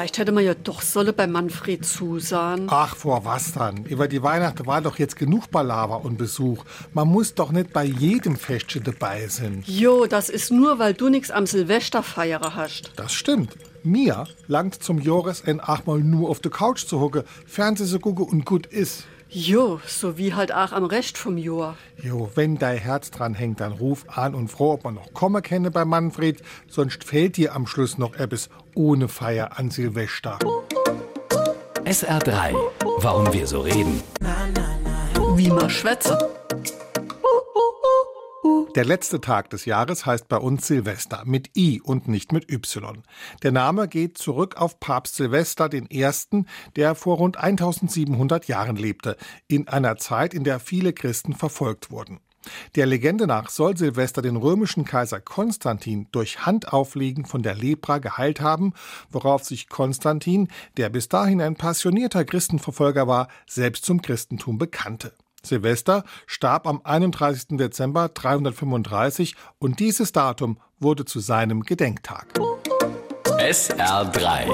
Vielleicht hätte man ja doch solle bei Manfred zusagen. Ach, vor was dann? Über die Weihnachten war doch jetzt genug Palaver und Besuch. Man muss doch nicht bei jedem Festchen dabei sein. Jo, das ist nur, weil du nix am Silvesterfeiere hast. Das stimmt. Mir langt zum Jores en mal nur auf der Couch zu hocken, Fernseh zu gucken und gut ist. Jo, so wie halt auch am Recht vom Jahr. Jo, wenn dein Herz dran hängt, dann ruf an und froh, ob man noch kommen kenne bei Manfred, sonst fehlt dir am Schluss noch etwas ohne Feier an Silvester. SR3. Warum wir so reden. Wie man schwätze. Der letzte Tag des Jahres heißt bei uns Silvester mit I und nicht mit Y. Der Name geht zurück auf Papst Silvester I., der vor rund 1700 Jahren lebte, in einer Zeit, in der viele Christen verfolgt wurden. Der Legende nach soll Silvester den römischen Kaiser Konstantin durch Handauflegen von der Lepra geheilt haben, worauf sich Konstantin, der bis dahin ein passionierter Christenverfolger war, selbst zum Christentum bekannte. Silvester starb am 31. Dezember 335 und dieses Datum wurde zu seinem Gedenktag. SR3